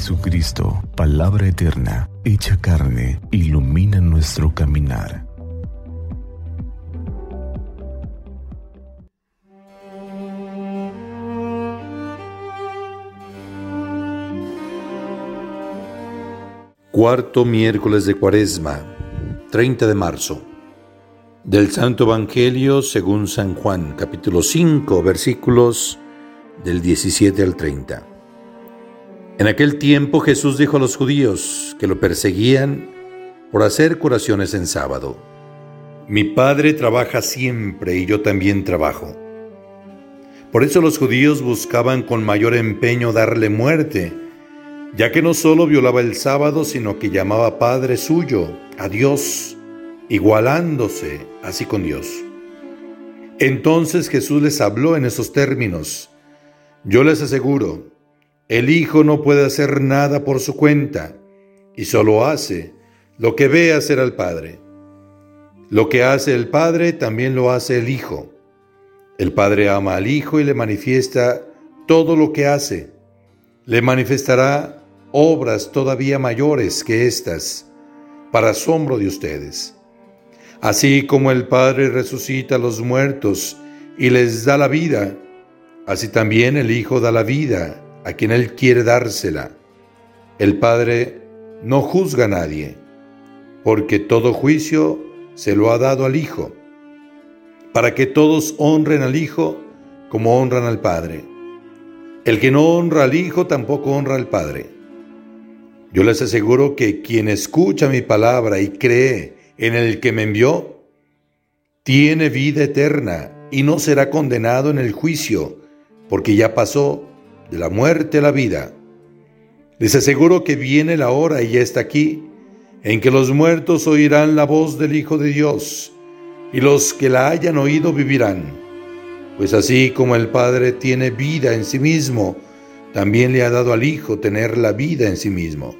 Jesucristo, palabra eterna, hecha carne, ilumina nuestro caminar. Cuarto miércoles de Cuaresma, 30 de marzo. Del Santo Evangelio según San Juan, capítulo 5, versículos del 17 al 30. En aquel tiempo Jesús dijo a los judíos que lo perseguían por hacer curaciones en sábado. Mi Padre trabaja siempre y yo también trabajo. Por eso los judíos buscaban con mayor empeño darle muerte, ya que no solo violaba el sábado, sino que llamaba Padre suyo, a Dios, igualándose así con Dios. Entonces Jesús les habló en esos términos. Yo les aseguro, el Hijo no puede hacer nada por su cuenta y solo hace lo que ve hacer al Padre. Lo que hace el Padre también lo hace el Hijo. El Padre ama al Hijo y le manifiesta todo lo que hace. Le manifestará obras todavía mayores que estas, para asombro de ustedes. Así como el Padre resucita a los muertos y les da la vida, así también el Hijo da la vida a quien Él quiere dársela. El Padre no juzga a nadie, porque todo juicio se lo ha dado al Hijo, para que todos honren al Hijo como honran al Padre. El que no honra al Hijo tampoco honra al Padre. Yo les aseguro que quien escucha mi palabra y cree en el que me envió, tiene vida eterna y no será condenado en el juicio, porque ya pasó de la muerte a la vida. Les aseguro que viene la hora y ya está aquí, en que los muertos oirán la voz del Hijo de Dios, y los que la hayan oído vivirán. Pues así como el Padre tiene vida en sí mismo, también le ha dado al Hijo tener la vida en sí mismo,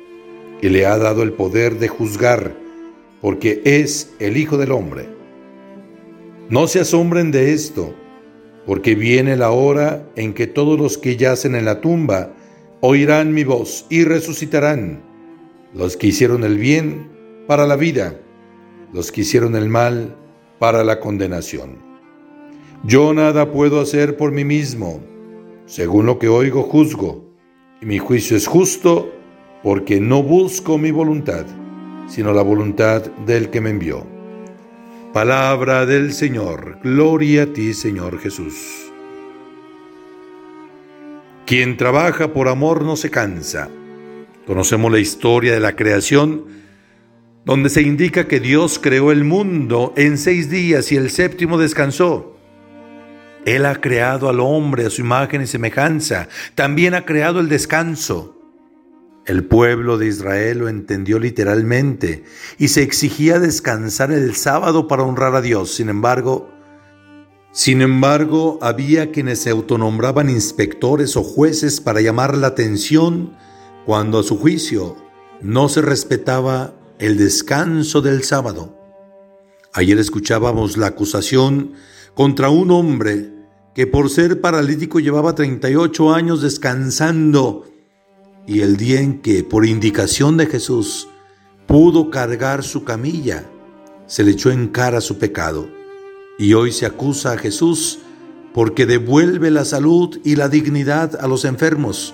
y le ha dado el poder de juzgar, porque es el Hijo del Hombre. No se asombren de esto, porque viene la hora en que todos los que yacen en la tumba oirán mi voz y resucitarán, los que hicieron el bien para la vida, los que hicieron el mal para la condenación. Yo nada puedo hacer por mí mismo, según lo que oigo juzgo, y mi juicio es justo porque no busco mi voluntad, sino la voluntad del que me envió. Palabra del Señor, gloria a ti Señor Jesús. Quien trabaja por amor no se cansa. Conocemos la historia de la creación, donde se indica que Dios creó el mundo en seis días y el séptimo descansó. Él ha creado al hombre a su imagen y semejanza, también ha creado el descanso. El pueblo de Israel lo entendió literalmente y se exigía descansar el sábado para honrar a Dios. Sin embargo, sin embargo, había quienes se autonombraban inspectores o jueces para llamar la atención cuando a su juicio no se respetaba el descanso del sábado. Ayer escuchábamos la acusación contra un hombre que por ser paralítico llevaba 38 años descansando y el día en que, por indicación de Jesús, pudo cargar su camilla, se le echó en cara su pecado. Y hoy se acusa a Jesús porque devuelve la salud y la dignidad a los enfermos.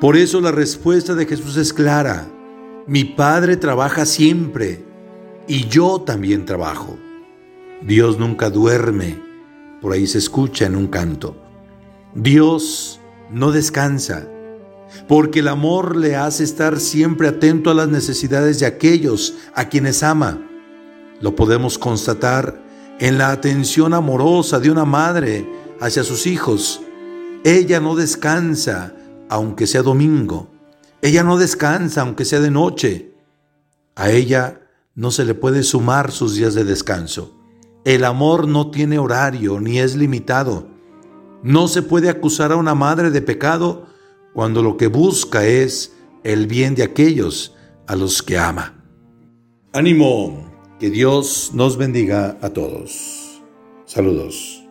Por eso la respuesta de Jesús es clara. Mi Padre trabaja siempre y yo también trabajo. Dios nunca duerme, por ahí se escucha en un canto. Dios no descansa porque el amor le hace estar siempre atento a las necesidades de aquellos a quienes ama. Lo podemos constatar en la atención amorosa de una madre hacia sus hijos. Ella no descansa aunque sea domingo. Ella no descansa aunque sea de noche. A ella no se le puede sumar sus días de descanso. El amor no tiene horario ni es limitado. No se puede acusar a una madre de pecado cuando lo que busca es el bien de aquellos a los que ama. Ánimo, que Dios nos bendiga a todos. Saludos.